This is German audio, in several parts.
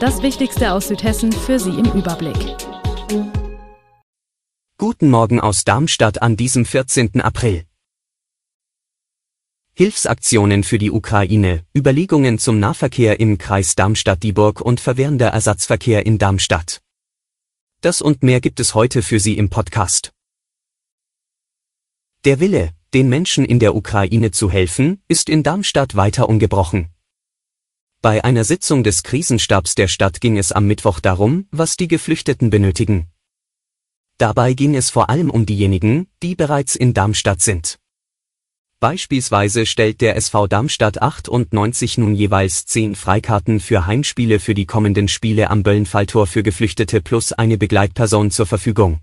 Das Wichtigste aus Südhessen für Sie im Überblick. Guten Morgen aus Darmstadt an diesem 14. April. Hilfsaktionen für die Ukraine, Überlegungen zum Nahverkehr im Kreis Darmstadt-Dieburg und verwehrender Ersatzverkehr in Darmstadt. Das und mehr gibt es heute für Sie im Podcast. Der Wille, den Menschen in der Ukraine zu helfen, ist in Darmstadt weiter ungebrochen. Bei einer Sitzung des Krisenstabs der Stadt ging es am Mittwoch darum, was die Geflüchteten benötigen. Dabei ging es vor allem um diejenigen, die bereits in Darmstadt sind. Beispielsweise stellt der SV Darmstadt 98 nun jeweils 10 Freikarten für Heimspiele für die kommenden Spiele am Böllenfalltor für Geflüchtete plus eine Begleitperson zur Verfügung.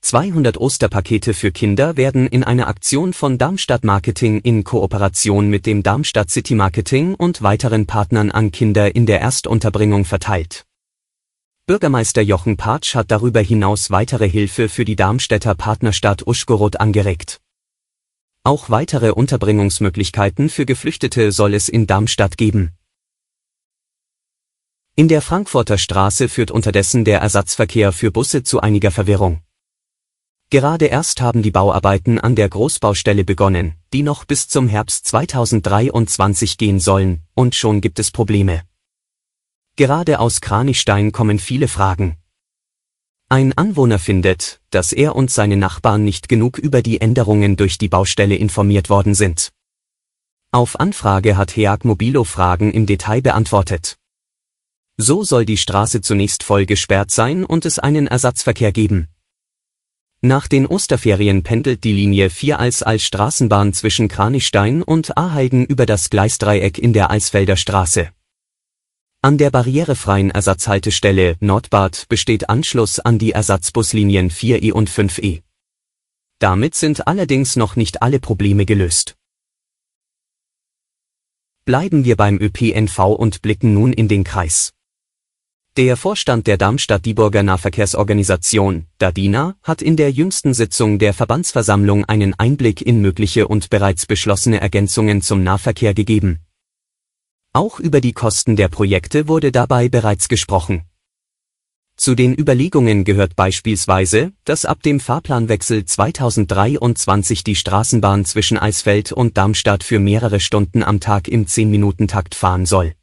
200 Osterpakete für Kinder werden in einer Aktion von Darmstadt Marketing in Kooperation mit dem Darmstadt City Marketing und weiteren Partnern an Kinder in der Erstunterbringung verteilt. Bürgermeister Jochen Patsch hat darüber hinaus weitere Hilfe für die Darmstädter Partnerstadt Uschgorod angeregt. Auch weitere Unterbringungsmöglichkeiten für Geflüchtete soll es in Darmstadt geben. In der Frankfurter Straße führt unterdessen der Ersatzverkehr für Busse zu einiger Verwirrung. Gerade erst haben die Bauarbeiten an der Großbaustelle begonnen, die noch bis zum Herbst 2023 gehen sollen, und schon gibt es Probleme. Gerade aus Kranichstein kommen viele Fragen. Ein Anwohner findet, dass er und seine Nachbarn nicht genug über die Änderungen durch die Baustelle informiert worden sind. Auf Anfrage hat Heag Mobilo Fragen im Detail beantwortet. So soll die Straße zunächst voll gesperrt sein und es einen Ersatzverkehr geben. Nach den Osterferien pendelt die Linie 4 als als Straßenbahn zwischen Kranichstein und Aheigen über das Gleisdreieck in der Eisfelder Straße. An der barrierefreien Ersatzhaltestelle Nordbad besteht Anschluss an die Ersatzbuslinien 4E und 5E. Damit sind allerdings noch nicht alle Probleme gelöst. Bleiben wir beim ÖPNV und blicken nun in den Kreis. Der Vorstand der Darmstadt-Dieburger Nahverkehrsorganisation, DADINA, hat in der jüngsten Sitzung der Verbandsversammlung einen Einblick in mögliche und bereits beschlossene Ergänzungen zum Nahverkehr gegeben. Auch über die Kosten der Projekte wurde dabei bereits gesprochen. Zu den Überlegungen gehört beispielsweise, dass ab dem Fahrplanwechsel 2023 die Straßenbahn zwischen Eisfeld und Darmstadt für mehrere Stunden am Tag im 10-Minuten-Takt fahren soll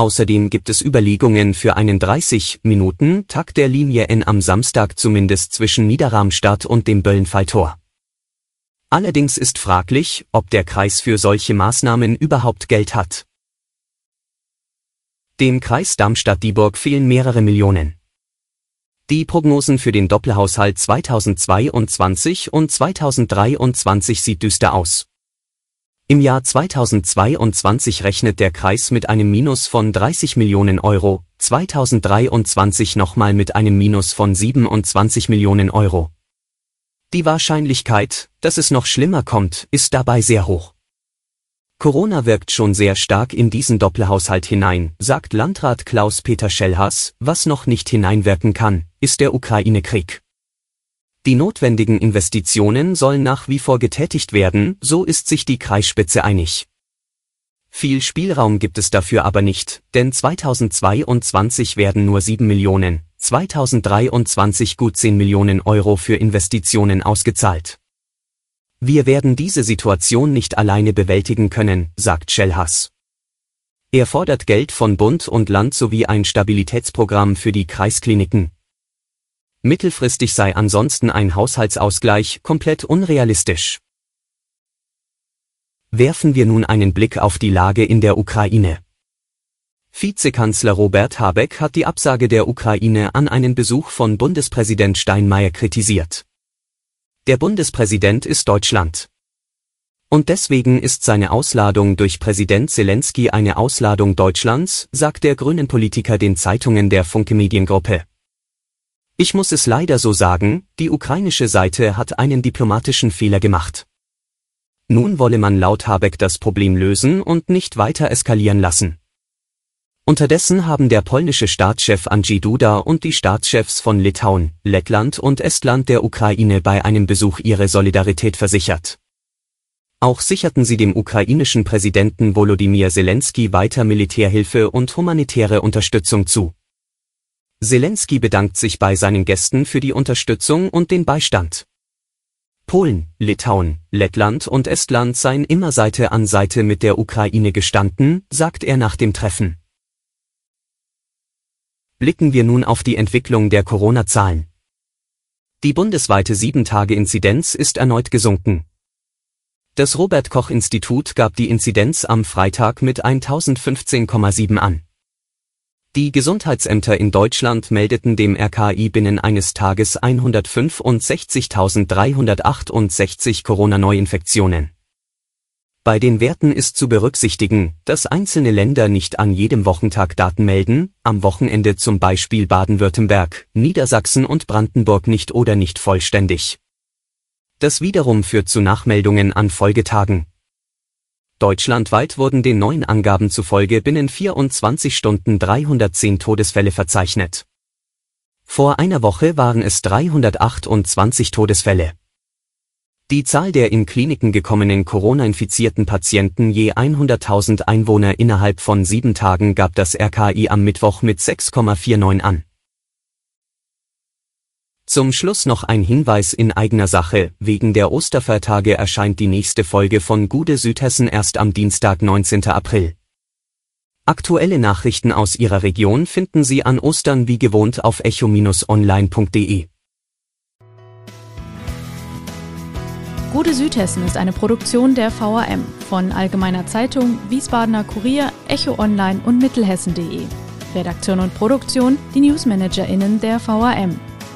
Außerdem gibt es Überlegungen für einen 30-Minuten-Takt der Linie N am Samstag zumindest zwischen Niederramstadt und dem Böllenfalltor. Allerdings ist fraglich, ob der Kreis für solche Maßnahmen überhaupt Geld hat. Dem Kreis Darmstadt-Dieburg fehlen mehrere Millionen. Die Prognosen für den Doppelhaushalt 2022 und 2023 sieht düster aus. Im Jahr 2022 rechnet der Kreis mit einem Minus von 30 Millionen Euro, 2023 nochmal mit einem Minus von 27 Millionen Euro. Die Wahrscheinlichkeit, dass es noch schlimmer kommt, ist dabei sehr hoch. Corona wirkt schon sehr stark in diesen Doppelhaushalt hinein, sagt Landrat Klaus-Peter Schellhaas, was noch nicht hineinwirken kann, ist der Ukraine-Krieg. Die notwendigen Investitionen sollen nach wie vor getätigt werden, so ist sich die Kreisspitze einig. Viel Spielraum gibt es dafür aber nicht, denn 2022 werden nur 7 Millionen, 2023 gut 10 Millionen Euro für Investitionen ausgezahlt. Wir werden diese Situation nicht alleine bewältigen können, sagt Schellhass. Er fordert Geld von Bund und Land sowie ein Stabilitätsprogramm für die Kreiskliniken, Mittelfristig sei ansonsten ein Haushaltsausgleich komplett unrealistisch. Werfen wir nun einen Blick auf die Lage in der Ukraine. Vizekanzler Robert Habeck hat die Absage der Ukraine an einen Besuch von Bundespräsident Steinmeier kritisiert. Der Bundespräsident ist Deutschland. Und deswegen ist seine Ausladung durch Präsident Zelensky eine Ausladung Deutschlands, sagt der grünen Politiker den Zeitungen der Funke Mediengruppe. Ich muss es leider so sagen, die ukrainische Seite hat einen diplomatischen Fehler gemacht. Nun wolle man laut Habeck das Problem lösen und nicht weiter eskalieren lassen. Unterdessen haben der polnische Staatschef Andrzej Duda und die Staatschefs von Litauen, Lettland und Estland der Ukraine bei einem Besuch ihre Solidarität versichert. Auch sicherten sie dem ukrainischen Präsidenten Volodymyr Zelensky weiter Militärhilfe und humanitäre Unterstützung zu. Zelensky bedankt sich bei seinen Gästen für die Unterstützung und den Beistand. Polen, Litauen, Lettland und Estland seien immer Seite an Seite mit der Ukraine gestanden, sagt er nach dem Treffen. Blicken wir nun auf die Entwicklung der Corona-Zahlen. Die bundesweite 7-Tage-Inzidenz ist erneut gesunken. Das Robert Koch Institut gab die Inzidenz am Freitag mit 1015,7 an. Die Gesundheitsämter in Deutschland meldeten dem RKI binnen eines Tages 165.368 Corona-Neuinfektionen. Bei den Werten ist zu berücksichtigen, dass einzelne Länder nicht an jedem Wochentag Daten melden, am Wochenende zum Beispiel Baden-Württemberg, Niedersachsen und Brandenburg nicht oder nicht vollständig. Das wiederum führt zu Nachmeldungen an Folgetagen. Deutschlandweit wurden den neuen Angaben zufolge binnen 24 Stunden 310 Todesfälle verzeichnet. Vor einer Woche waren es 328 Todesfälle. Die Zahl der in Kliniken gekommenen Corona-infizierten Patienten je 100.000 Einwohner innerhalb von sieben Tagen gab das RKI am Mittwoch mit 6,49 an. Zum Schluss noch ein Hinweis in eigener Sache. Wegen der Osterfeiertage erscheint die nächste Folge von Gude Südhessen erst am Dienstag 19. April. Aktuelle Nachrichten aus Ihrer Region finden Sie an Ostern wie gewohnt auf echo-online.de. Gude Südhessen ist eine Produktion der VAM von Allgemeiner Zeitung, Wiesbadener Kurier, Echo Online und Mittelhessen.de. Redaktion und Produktion die NewsmanagerInnen der VAM.